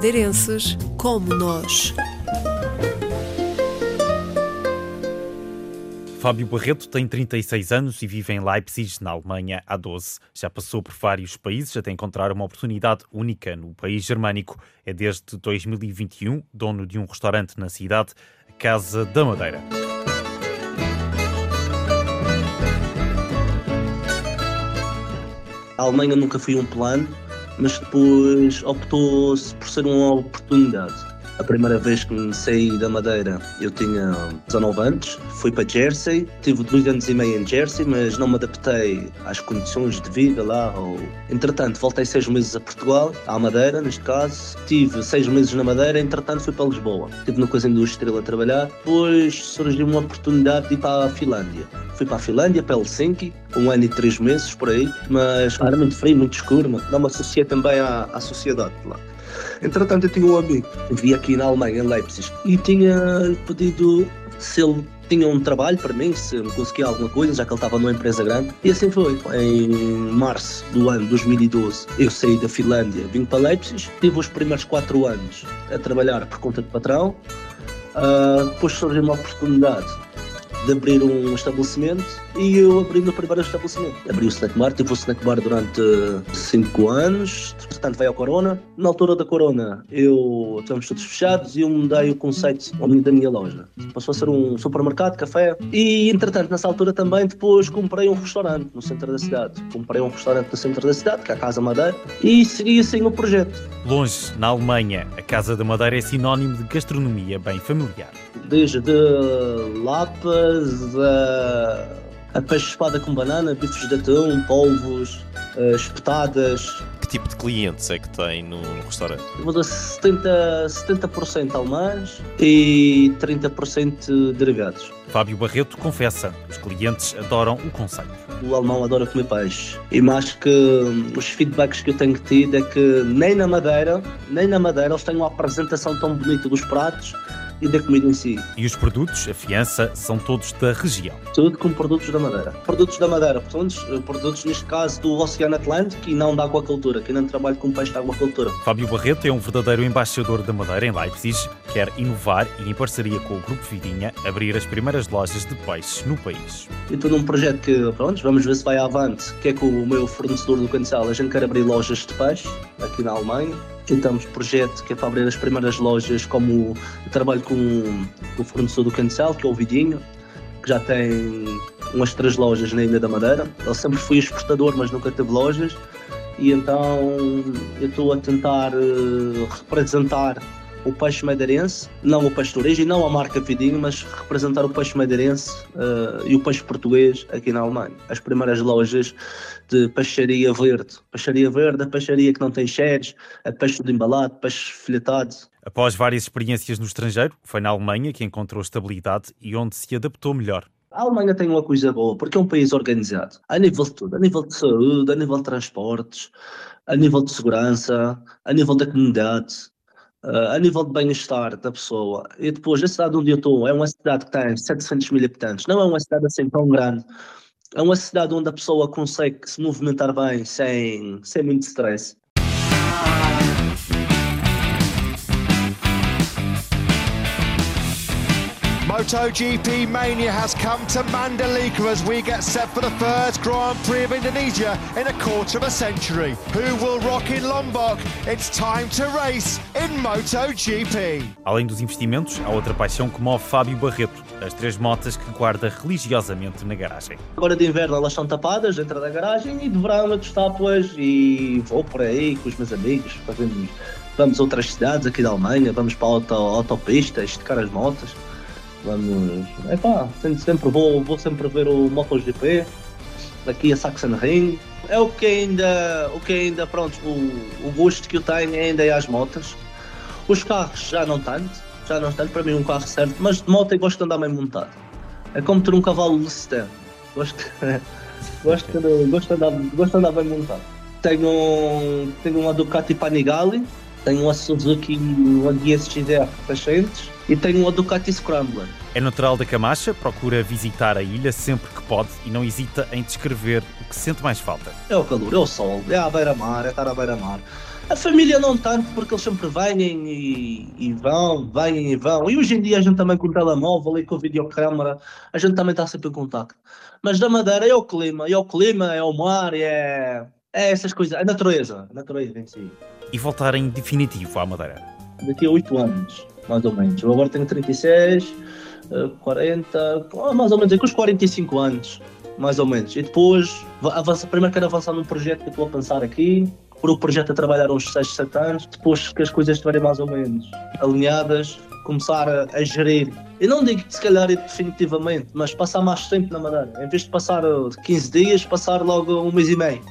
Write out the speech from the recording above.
madeirenses como nós. Fábio Barreto tem 36 anos e vive em Leipzig, na Alemanha, há 12. Já passou por vários países até encontrar uma oportunidade única no país germânico. É desde 2021 dono de um restaurante na cidade, a Casa da Madeira. A Alemanha nunca foi um plano, mas depois optou-se por ser uma oportunidade. A primeira vez que saí da Madeira eu tinha 19 anos, fui para Jersey, tive dois anos e meio em Jersey, mas não me adaptei às condições de vida lá. Ou... Entretanto, voltei seis meses a Portugal, à Madeira neste caso, tive seis meses na Madeira, entretanto fui para Lisboa. Estive no Coisa Industrial a trabalhar, depois surgiu uma oportunidade de ir para a Finlândia. Fui para a Finlândia, para Helsinki, um ano e três meses por aí, mas era muito frio, muito escuro, não me associei também à, à sociedade lá. Entretanto, eu tinha um amigo que vivia aqui na Alemanha, em Leipzig, e tinha pedido se ele tinha um trabalho para mim, se me conseguia alguma coisa, já que ele estava numa empresa grande. E assim foi. Em março do ano 2012, eu saí da Finlândia, vim para Leipzig, tive os primeiros quatro anos a trabalhar por conta de patrão. Uh, depois surgiu uma oportunidade de abrir um estabelecimento e eu abri o meu primeiro estabelecimento. Abri o snack bar, tive o snack bar durante 5 anos, portanto veio a Corona. Na altura da Corona, eu estávamos todos fechados e eu mudei o conceito da minha loja. Passou a ser um supermercado, café e entretanto nessa altura também depois comprei um restaurante no centro da cidade. Comprei um restaurante no centro da cidade, que é a Casa Madeira, e segui assim o projeto. Longe, na Alemanha, a Casa da Madeira é sinónimo de gastronomia bem familiar. Desde lapas a, a peixe espada com banana, bifes de atum, polvos, uh, espetadas. Que tipo de clientes é que tem no, no restaurante? Eu vou dar 70%, 70 alemães e 30% derivados. Fábio Barreto confessa, os clientes adoram o conceito. O alemão adora comer peixe. E mais que hum, os feedbacks que eu tenho tido é que nem na Madeira, nem na Madeira eles têm uma apresentação tão bonita dos pratos e da comida em si. E os produtos, a fiança, são todos da região? Tudo com produtos da Madeira. Produtos da Madeira, portanto, produtos neste caso do Oceano Atlântico e não da aquacultura, que não trabalho com peixe da aquacultura. Fábio Barreto é um verdadeiro embaixador da Madeira em Leipzig, quer inovar e, em parceria com o Grupo Vidinha, abrir as primeiras lojas de peixes no país. Estou num projeto que, pronto, vamos ver se vai avante, que é com o meu fornecedor do cancel. A gente quer abrir lojas de peixe aqui na Alemanha tentamos projeto que é para abrir as primeiras lojas, como trabalho com, o fornecedor do Cancel, que é o Vidinho, que já tem umas três lojas na Ilha da Madeira. Ele sempre foi exportador, mas nunca teve lojas. E então eu estou a tentar uh, representar o peixe madeirense, não o peixe de origem, não a marca Vidinho, mas representar o peixe madeirense uh, e o peixe português aqui na Alemanha. As primeiras lojas de peixaria verde. Peixaria verde, a peixaria que não tem sheds, a peixe de embalado, peixe filetado. Após várias experiências no estrangeiro, foi na Alemanha que encontrou estabilidade e onde se adaptou melhor. A Alemanha tem uma coisa boa, porque é um país organizado, a nível de tudo, a nível de saúde, a nível de transportes, a nível de segurança, a nível da comunidade, Uh, a nível de bem-estar da pessoa. E depois, a cidade onde eu estou é uma cidade que tem 700 mil habitantes, não é uma cidade assim tão grande. É uma cidade onde a pessoa consegue se movimentar bem sem, sem muito stress. MotoGP Mania has come to Mandalika as we get set for the first Grand Prix of Indonesia in a quarter of a century. Who will rock in Lombok? It's time to race in MotoGP. Além dos investimentos, há outra paixão que move Fábio Barreto, as três motas que guarda religiosamente na garagem. Agora de inverno elas estão tapadas dentro da garagem e de verão eu destapo-as e vou por aí com os meus amigos, fazendo vamos a outras cidades aqui da Alemanha, vamos para a auto, autopista, esticar as motas. Vamos. É pá, sempre vou, vou sempre ver o MotoGP, daqui a Sachsenring. É o que ainda, o que ainda pronto, o, o gosto que eu tenho ainda é as motas. Os carros já não tanto, já não tanto, para mim um carro certo, mas de moto eu gosto de andar bem montado. É como ter um cavalo Lusitano. Gosto, gosto, de, gosto, de andar, gosto de andar bem montado. Tenho, tenho uma Ducati Panigale, tenho uma Suzuki, uma DSXR 600 e tenho uma Ducati Scrambler. É natural da Camacha, procura visitar a ilha sempre que pode e não hesita em descrever o que sente mais falta. É o calor, é o sol, é a beira-mar, é estar à beira-mar. A família não tanto, porque eles sempre vêm e, e, vão, vêm e vão. E hoje em dia a gente também com o telemóvel e com a videocâmara, a gente também está sempre em contato. Mas da Madeira é o clima, é o clima, é o mar, é, é essas coisas, a natureza, a natureza em si. E voltar em definitivo à Madeira? Daqui a 8 anos, mais ou menos. Eu agora tenho 36, 40, ah, mais ou menos, com os 45 anos, mais ou menos. E depois, avança, primeiro quero avançar num projeto que estou a pensar aqui, por o projeto a trabalhar uns 6, 7 anos, depois que as coisas estiverem mais ou menos alinhadas, começar a, a, gerir. Eu não digo que se calhar definitivamente, mas passar mais tempo na Madeira. Em vez de passar 15 dias, passar logo um mês e meio